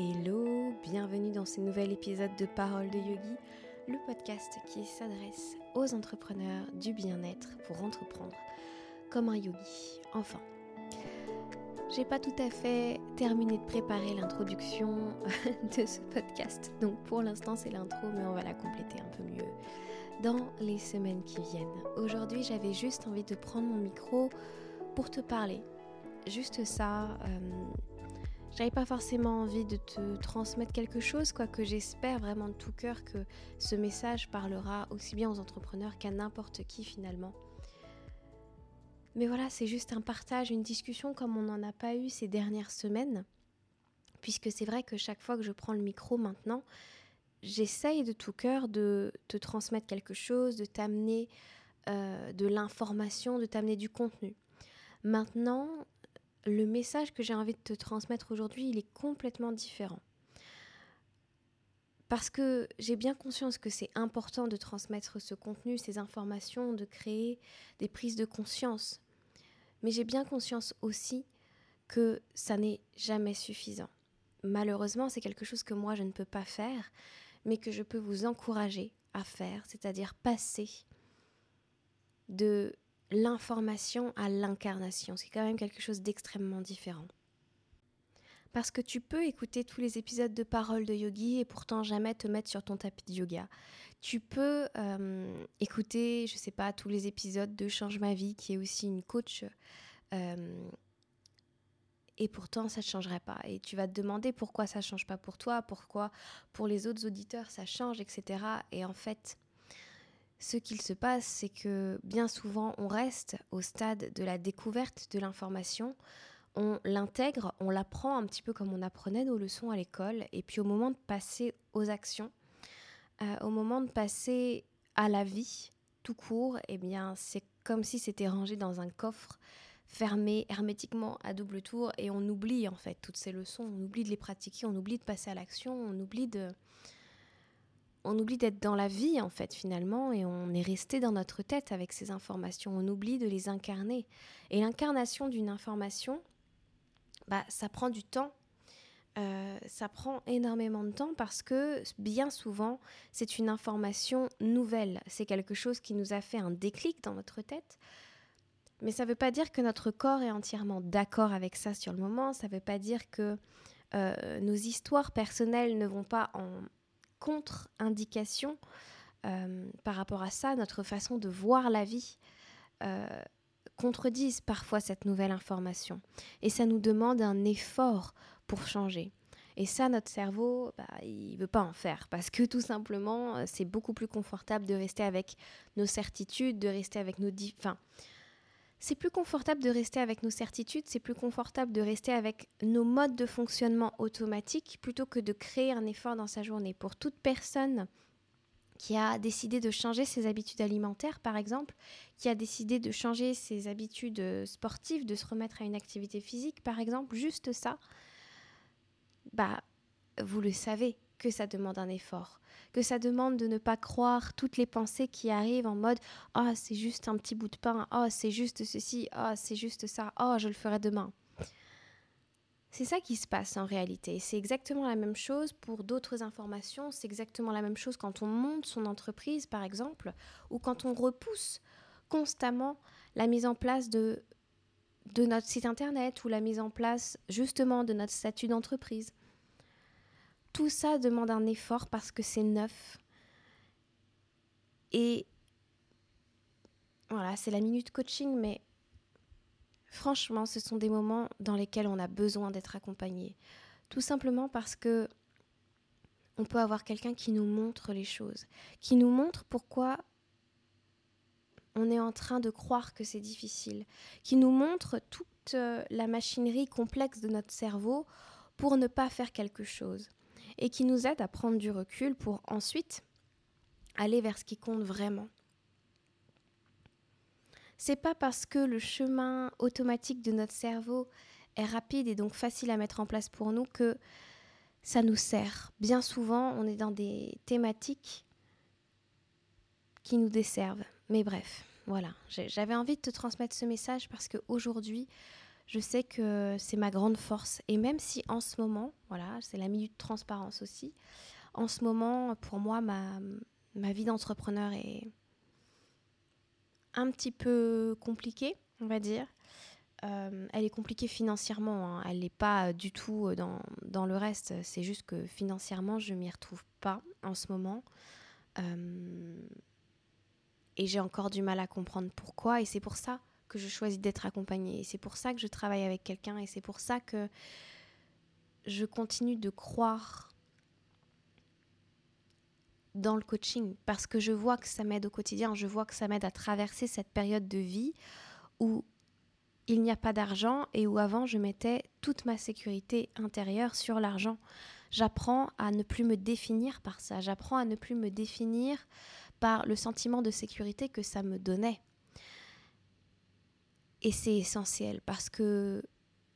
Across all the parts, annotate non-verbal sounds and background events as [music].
Hello, bienvenue dans ce nouvel épisode de Parole de Yogi, le podcast qui s'adresse aux entrepreneurs du bien-être pour entreprendre comme un yogi. Enfin, j'ai pas tout à fait terminé de préparer l'introduction [laughs] de ce podcast, donc pour l'instant c'est l'intro, mais on va la compléter un peu mieux dans les semaines qui viennent. Aujourd'hui, j'avais juste envie de prendre mon micro pour te parler. Juste ça. Euh, j'avais pas forcément envie de te transmettre quelque chose, quoique j'espère vraiment de tout cœur que ce message parlera aussi bien aux entrepreneurs qu'à n'importe qui finalement. Mais voilà, c'est juste un partage, une discussion comme on n'en a pas eu ces dernières semaines, puisque c'est vrai que chaque fois que je prends le micro maintenant, j'essaye de tout cœur de te transmettre quelque chose, de t'amener euh, de l'information, de t'amener du contenu. Maintenant, le message que j'ai envie de te transmettre aujourd'hui, il est complètement différent. Parce que j'ai bien conscience que c'est important de transmettre ce contenu, ces informations, de créer des prises de conscience. Mais j'ai bien conscience aussi que ça n'est jamais suffisant. Malheureusement, c'est quelque chose que moi je ne peux pas faire, mais que je peux vous encourager à faire, c'est-à-dire passer de l'information à l'incarnation. C'est quand même quelque chose d'extrêmement différent. Parce que tu peux écouter tous les épisodes de Parole de Yogi et pourtant jamais te mettre sur ton tapis de yoga. Tu peux euh, écouter, je sais pas, tous les épisodes de Change ma vie, qui est aussi une coach. Euh, et pourtant, ça ne changerait pas. Et tu vas te demander pourquoi ça ne change pas pour toi, pourquoi pour les autres auditeurs ça change, etc. Et en fait, ce qu'il se passe, c'est que bien souvent, on reste au stade de la découverte de l'information, on l'intègre, on l'apprend un petit peu comme on apprenait nos leçons à l'école, et puis au moment de passer aux actions, euh, au moment de passer à la vie tout court, eh bien, c'est comme si c'était rangé dans un coffre fermé hermétiquement à double tour, et on oublie en fait toutes ces leçons, on oublie de les pratiquer, on oublie de passer à l'action, on oublie de on oublie d'être dans la vie en fait finalement et on est resté dans notre tête avec ces informations. On oublie de les incarner. Et l'incarnation d'une information, bah, ça prend du temps. Euh, ça prend énormément de temps parce que bien souvent, c'est une information nouvelle. C'est quelque chose qui nous a fait un déclic dans notre tête. Mais ça ne veut pas dire que notre corps est entièrement d'accord avec ça sur le moment. Ça ne veut pas dire que euh, nos histoires personnelles ne vont pas en, contre-indication euh, par rapport à ça, notre façon de voir la vie euh, contredisent parfois cette nouvelle information. Et ça nous demande un effort pour changer. Et ça, notre cerveau, bah, il ne veut pas en faire parce que tout simplement, euh, c'est beaucoup plus confortable de rester avec nos certitudes, de rester avec nos... Enfin, c'est plus confortable de rester avec nos certitudes, c'est plus confortable de rester avec nos modes de fonctionnement automatiques plutôt que de créer un effort dans sa journée. Pour toute personne qui a décidé de changer ses habitudes alimentaires, par exemple, qui a décidé de changer ses habitudes sportives, de se remettre à une activité physique, par exemple, juste ça, bah, vous le savez que ça demande un effort que ça demande de ne pas croire toutes les pensées qui arrivent en mode ah c'est juste un petit bout de pain, ah c'est juste ceci, ah c'est juste ça, ah je le ferai demain. C'est ça qui se passe en réalité. C'est exactement la même chose pour d'autres informations. C'est exactement la même chose quand on monte son entreprise, par exemple, ou quand on repousse constamment la mise en place de, de notre site internet ou la mise en place justement de notre statut d'entreprise. Tout ça demande un effort parce que c'est neuf. Et voilà, c'est la minute coaching, mais franchement, ce sont des moments dans lesquels on a besoin d'être accompagné. Tout simplement parce que on peut avoir quelqu'un qui nous montre les choses, qui nous montre pourquoi on est en train de croire que c'est difficile, qui nous montre toute euh, la machinerie complexe de notre cerveau pour ne pas faire quelque chose et qui nous aide à prendre du recul pour ensuite aller vers ce qui compte vraiment. C'est pas parce que le chemin automatique de notre cerveau est rapide et donc facile à mettre en place pour nous que ça nous sert. Bien souvent, on est dans des thématiques qui nous desservent. Mais bref, voilà, j'avais envie de te transmettre ce message parce qu'aujourd'hui, Je sais que c'est ma grande force. Et même si en ce moment, voilà, c'est la minute transparence aussi, en ce moment, pour moi, ma, ma vie d'entrepreneur est un petit peu compliquée, on va dire. Euh, elle est compliquée financièrement, hein. elle n'est pas du tout dans, dans le reste. C'est juste que financièrement, je m'y retrouve pas en ce moment. Euh, et j'ai encore du mal à comprendre pourquoi. Et c'est pour ça que je choisis d'être accompagnée. C'est pour ça que je travaille avec quelqu'un. Et c'est pour ça que je continue de croire dans le coaching. Parce que je vois que ça m'aide au quotidien. Je vois que ça m'aide à traverser cette période de vie où il n'y a pas d'argent et où avant je mettais toute ma sécurité intérieure sur l'argent. J'apprends à ne plus me définir par ça. J'apprends à ne plus me définir par le sentiment de sécurité que ça me donnait. Et c'est essentiel parce que,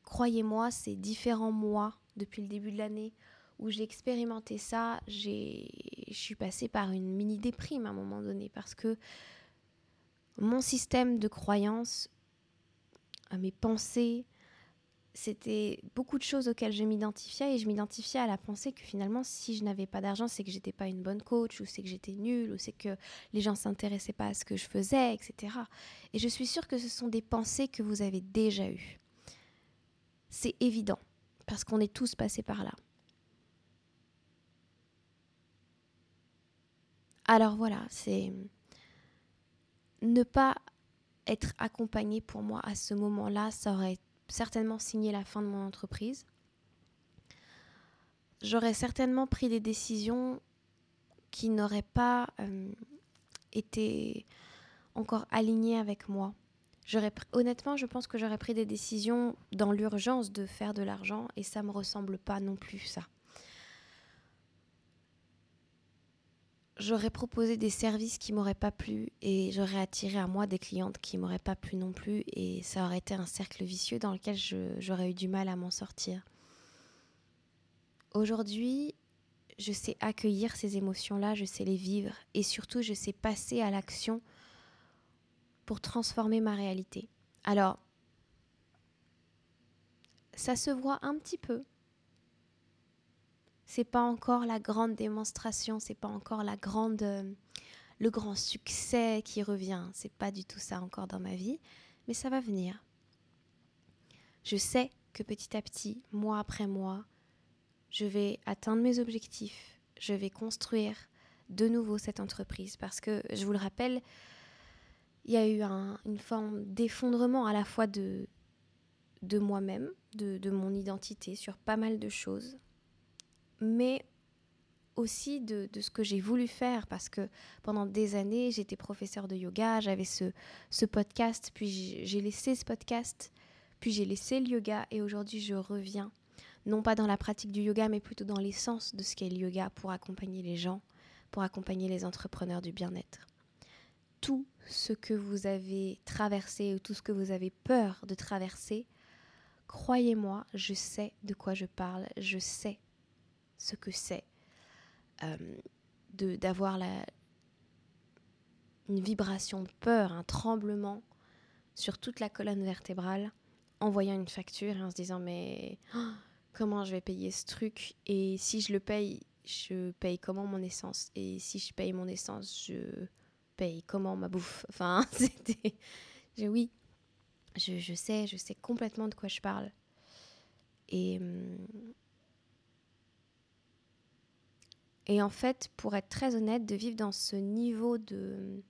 croyez-moi, c'est différents mois depuis le début de l'année où j'ai expérimenté ça. Je suis passée par une mini déprime à un moment donné parce que mon système de croyance, mes pensées, c'était beaucoup de choses auxquelles je m'identifiais et je m'identifiais à la pensée que finalement si je n'avais pas d'argent c'est que j'étais pas une bonne coach ou c'est que j'étais nulle ou c'est que les gens s'intéressaient pas à ce que je faisais etc et je suis sûre que ce sont des pensées que vous avez déjà eues. C'est évident parce qu'on est tous passés par là. Alors voilà c'est ne pas être accompagné pour moi à ce moment-là ça aurait été certainement signé la fin de mon entreprise. J'aurais certainement pris des décisions qui n'auraient pas euh, été encore alignées avec moi. Honnêtement, je pense que j'aurais pris des décisions dans l'urgence de faire de l'argent et ça me ressemble pas non plus ça. J'aurais proposé des services qui m'auraient pas plu et j'aurais attiré à moi des clientes qui m'auraient pas plu non plus et ça aurait été un cercle vicieux dans lequel j'aurais eu du mal à m'en sortir. Aujourd'hui, je sais accueillir ces émotions-là, je sais les vivre et surtout je sais passer à l'action pour transformer ma réalité. Alors, ça se voit un petit peu c'est pas encore la grande démonstration, c'est pas encore euh, le grand succès qui revient. C'est pas du tout ça encore dans ma vie, mais ça va venir. Je sais que petit à petit, mois après mois, je vais atteindre mes objectifs, je vais construire de nouveau cette entreprise parce que, je vous le rappelle, il y a eu une forme d'effondrement à la fois de, moi-même, de mon identité sur pas mal de choses, mais aussi de, ce que j'ai voulu faire parce que pendant des années, j'étais professeur de yoga, j'avais ce, podcast, puis j'ai laissé ce podcast, puis j'ai laissé le yoga et aujourd'hui je reviens, non pas dans la pratique du yoga, mais plutôt dans l'essence de ce qu'est le yoga pour accompagner les gens, pour accompagner les entrepreneurs du bien-être. Tout ce que vous avez traversé ou tout ce que vous avez peur de traverser, croyez-moi, je sais de quoi je parle, je sais ce que c'est euh, d'avoir une vibration de peur, un tremblement sur toute la colonne vertébrale en voyant une facture et en se disant mais oh, comment je vais payer ce truc? Et si je le paye, je paye comment mon essence? Et si je paye mon essence, je paye comment ma bouffe? [laughs] Enfin, [laughs] c'était oui, je, je, sais, je sais complètement de quoi je parle. Et, hum, Et en fait, pour être très honnête, de vivre dans ce niveau de...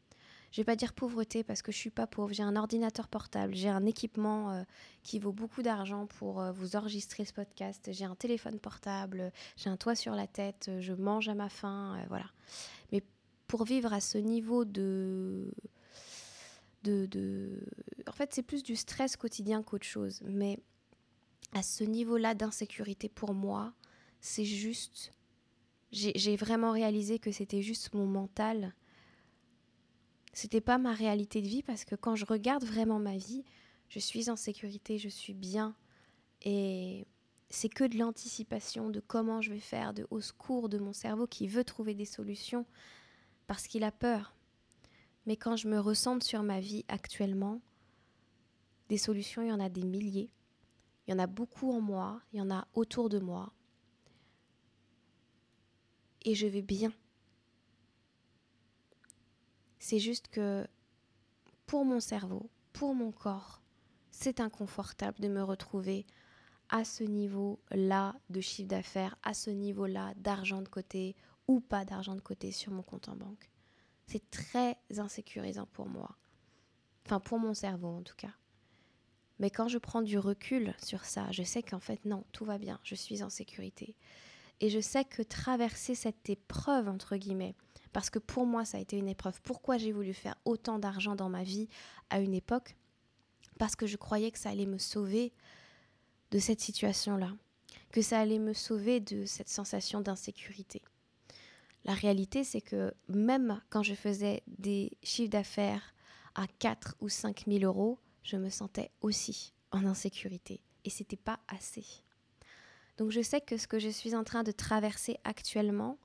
Je vais pas dire pauvreté parce que je suis pas pauvre. J'ai un ordinateur portable, j'ai un équipement euh, qui vaut beaucoup d'argent pour euh, vous enregistrer ce podcast. J'ai un téléphone portable, j'ai un toit sur la tête, je mange à ma faim, euh, voilà. Mais pour vivre à ce niveau de, de, de... en fait, c'est plus du stress quotidien qu'autre chose. Mais à ce niveau-là d'insécurité pour moi, c'est juste j'ai vraiment réalisé que c'était juste mon mental. C'était pas ma réalité de vie parce que quand je regarde vraiment ma vie, je suis en sécurité, je suis bien. Et c'est que de l'anticipation de comment je vais faire, de au secours de mon cerveau qui veut trouver des solutions parce qu'il a peur. Mais quand je me ressente sur ma vie actuellement, des solutions, il y en a des milliers. Il y en a beaucoup en moi, il y en a autour de moi. Et je vais bien. C'est juste que pour mon cerveau, pour mon corps, c'est inconfortable de me retrouver à ce niveau-là de chiffre d'affaires, à ce niveau-là d'argent de côté ou pas d'argent de côté sur mon compte en banque. C'est très insécurisant pour moi. Enfin, pour mon cerveau en tout cas. Mais quand je prends du recul sur ça, je sais qu'en fait, non, tout va bien, je suis en sécurité. Et je sais que traverser cette épreuve, entre guillemets, parce que pour moi, ça a été une épreuve. Pourquoi j'ai voulu faire autant d'argent dans ma vie à une époque Parce que je croyais que ça allait me sauver de cette situation-là, que ça allait me sauver de cette sensation d'insécurité. La réalité, c'est que même quand je faisais des chiffres d'affaires à 4 ou 5 000 euros, je me sentais aussi en insécurité. Et c'était pas assez. Donc je sais que ce que je suis en train de traverser actuellement,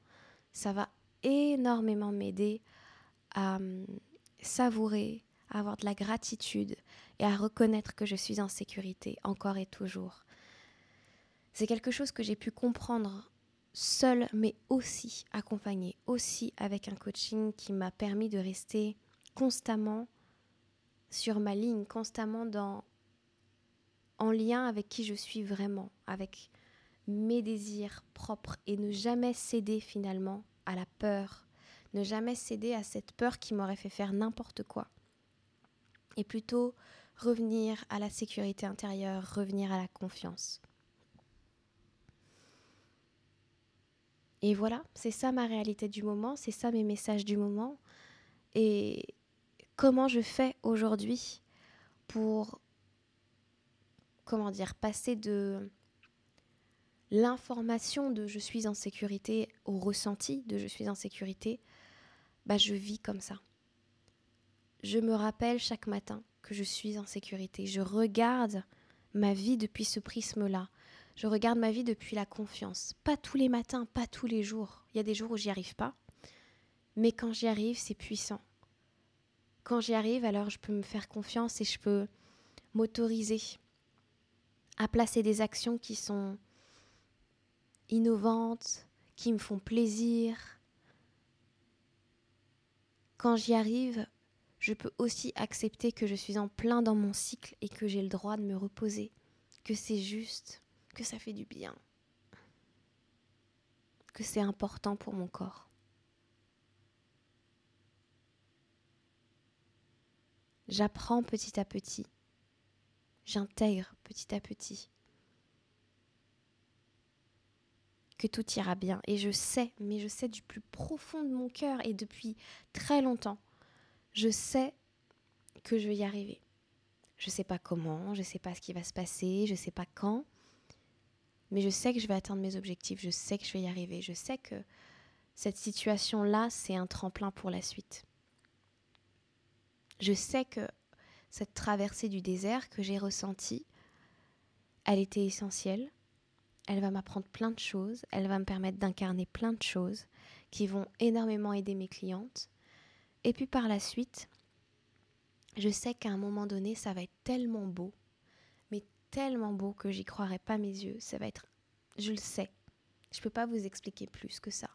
ça va énormément m'aider à hum, savourer, à avoir de la gratitude et à reconnaître que je suis en sécurité encore et toujours. C'est quelque chose que j'ai pu comprendre seule, mais aussi accompagnée, aussi avec un coaching qui m'a permis de rester constamment sur ma ligne, constamment dans, en lien avec qui je suis vraiment, avec mes désirs propres et ne jamais céder finalement à la peur, ne jamais céder à cette peur qui m'aurait fait faire n'importe quoi. Et plutôt revenir à la sécurité intérieure, revenir à la confiance. Et voilà, c'est ça ma réalité du moment, c'est ça mes messages du moment. Et comment je fais aujourd'hui pour, comment dire, passer de l'information de je suis en sécurité au ressenti de je suis en sécurité, bah je vis comme ça. Je me rappelle chaque matin que je suis en sécurité. Je regarde ma vie depuis ce prisme-là. Je regarde ma vie depuis la confiance. Pas tous les matins, pas tous les jours. Il y a des jours où j'y arrive pas. Mais quand j'y arrive, c'est puissant. Quand j'y arrive, alors je peux me faire confiance et je peux m'autoriser à placer des actions qui sont innovantes, qui me font plaisir. Quand j'y arrive, je peux aussi accepter que je suis en plein dans mon cycle et que j'ai le droit de me reposer, que c'est juste, que ça fait du bien, que c'est important pour mon corps. J'apprends petit à petit, j'intègre petit à petit que tout ira bien. Et je sais, mais je sais du plus profond de mon cœur et depuis très longtemps, je sais que je vais y arriver. Je ne sais pas comment, je ne sais pas ce qui va se passer, je ne sais pas quand, mais je sais que je vais atteindre mes objectifs, je sais que je vais y arriver, je sais que cette situation-là, c'est un tremplin pour la suite. Je sais que cette traversée du désert que j'ai ressentie, elle était essentielle, elle va m'apprendre plein de choses, elle va me permettre d'incarner plein de choses qui vont énormément aider mes clientes. Et puis par la suite, je sais qu'à un moment donné, ça va être tellement beau, mais tellement beau que j'y croirai pas mes yeux. Ça va être, je le sais, je peux pas vous expliquer plus que ça.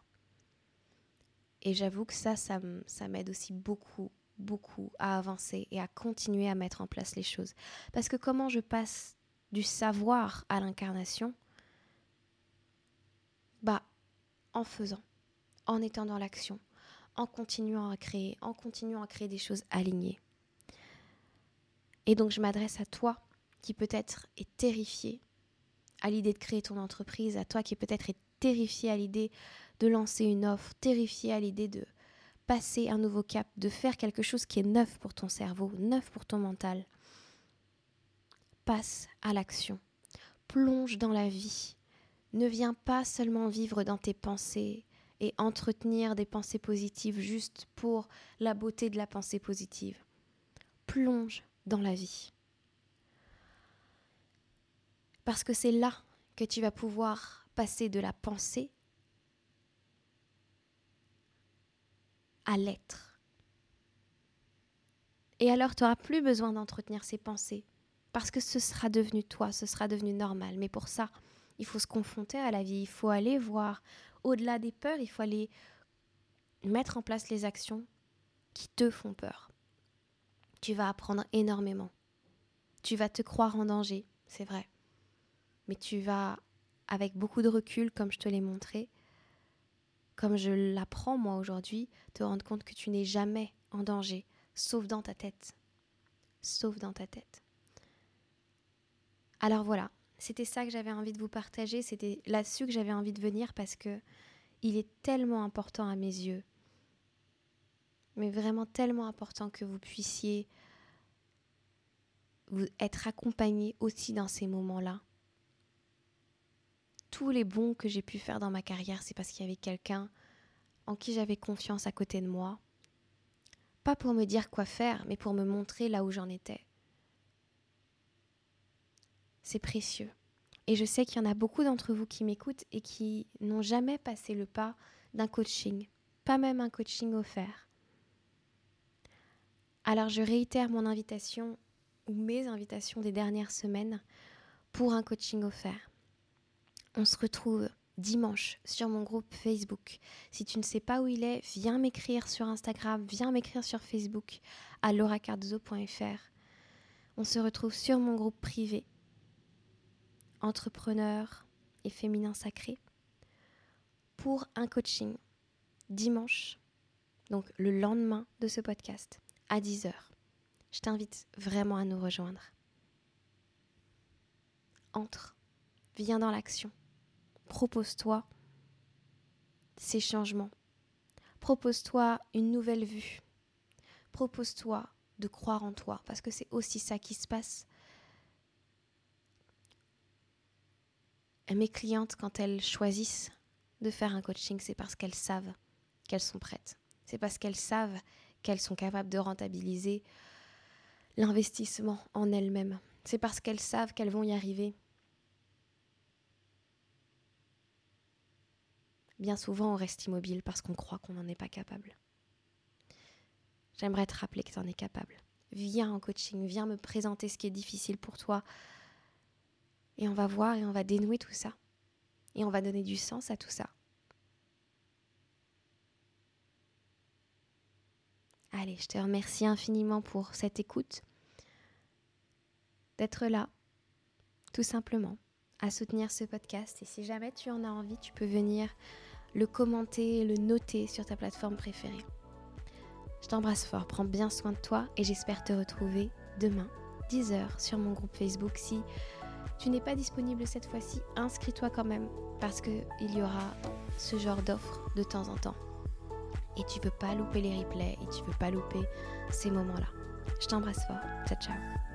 Et j'avoue que ça, ça, ça m'aide aussi beaucoup, beaucoup à avancer et à continuer à mettre en place les choses. Parce que comment je passe du savoir à l'incarnation, bah, en faisant, en étant dans l'action, en continuant à créer, en continuant à créer des choses alignées. Et donc je m'adresse à toi qui peut-être est terrifié à l'idée de créer ton entreprise, à toi qui peut-être est terrifié à l'idée de lancer une offre, terrifié à l'idée de passer un nouveau cap, de faire quelque chose qui est neuf pour ton cerveau, neuf pour ton mental. Passe à l'action. Plonge dans la vie. Ne viens pas seulement vivre dans tes pensées et entretenir des pensées positives juste pour la beauté de la pensée positive. Plonge dans la vie. Parce que c'est là que tu vas pouvoir passer de la pensée à l'être. Et alors tu n'auras plus besoin d'entretenir ces pensées Parce que ce sera devenu toi, ce sera devenu normal. Mais pour ça, il faut se confronter à la vie, il faut aller voir au-delà des peurs, il faut aller mettre en place les actions qui te font peur. Tu vas apprendre énormément. Tu vas te croire en danger, c'est vrai. Mais tu vas, avec beaucoup de recul, comme je te l'ai montré, comme je l'apprends moi aujourd'hui, te rendre compte que tu n'es jamais en danger, sauf dans ta tête. Sauf dans ta tête. Alors voilà, c'était ça que j'avais envie de vous partager, c'était là-dessus que j'avais envie de venir parce que il est tellement important à mes yeux. Mais vraiment tellement important que vous puissiez vous être accompagné aussi dans ces moments-là. Tous les bons que j'ai pu faire dans ma carrière, c'est parce qu'il y avait quelqu'un en qui j'avais confiance à côté de moi. Pas pour me dire quoi faire, mais pour me montrer là où j'en étais. C'est précieux. Et je sais qu'il y en a beaucoup d'entre vous qui m'écoutent et qui n'ont jamais passé le pas d'un coaching, pas même un coaching offert. Alors je réitère mon invitation ou mes invitations des dernières semaines pour un coaching offert. On se retrouve dimanche sur mon groupe Facebook. Si tu ne sais pas où il est, viens m'écrire sur Instagram, viens m'écrire sur Facebook à lauracardozo.fr. On se retrouve sur mon groupe privé entrepreneur et féminin sacré pour un coaching dimanche, donc le lendemain de ce podcast à 10h. Je t'invite vraiment à nous rejoindre. Entre, viens dans l'action, propose-toi ces changements, propose-toi une nouvelle vue, propose-toi de croire en toi, parce que c'est aussi ça qui se passe mes clientes, quand elles choisissent de faire un coaching, c'est parce qu'elles savent qu'elles sont prêtes. C'est parce qu'elles savent qu'elles sont capables de rentabiliser l'investissement en elles-mêmes. C'est parce qu'elles savent qu'elles vont y arriver. Bien souvent, on reste immobile parce qu'on croit qu'on n'en est pas capable. J'aimerais te rappeler que tu en es capable. Viens en coaching, viens me présenter ce qui est difficile pour toi, et on va voir et on va dénouer tout ça. Et on va donner du sens à tout ça. Allez, je te remercie infiniment pour cette écoute, d'être là, tout simplement, à soutenir ce podcast. Et si jamais tu en as envie, tu peux venir le commenter, le noter sur ta plateforme préférée. Je t'embrasse fort, prends bien soin de toi et j'espère te retrouver demain, 10h, sur mon groupe Facebook. Si tu n'es pas disponible cette fois-ci, inscris-toi quand même parce qu'il y aura ce genre d'offres de temps en temps. Et tu veux pas louper les replays et tu veux pas louper ces moments-là. Je t'embrasse fort. Ciao ciao.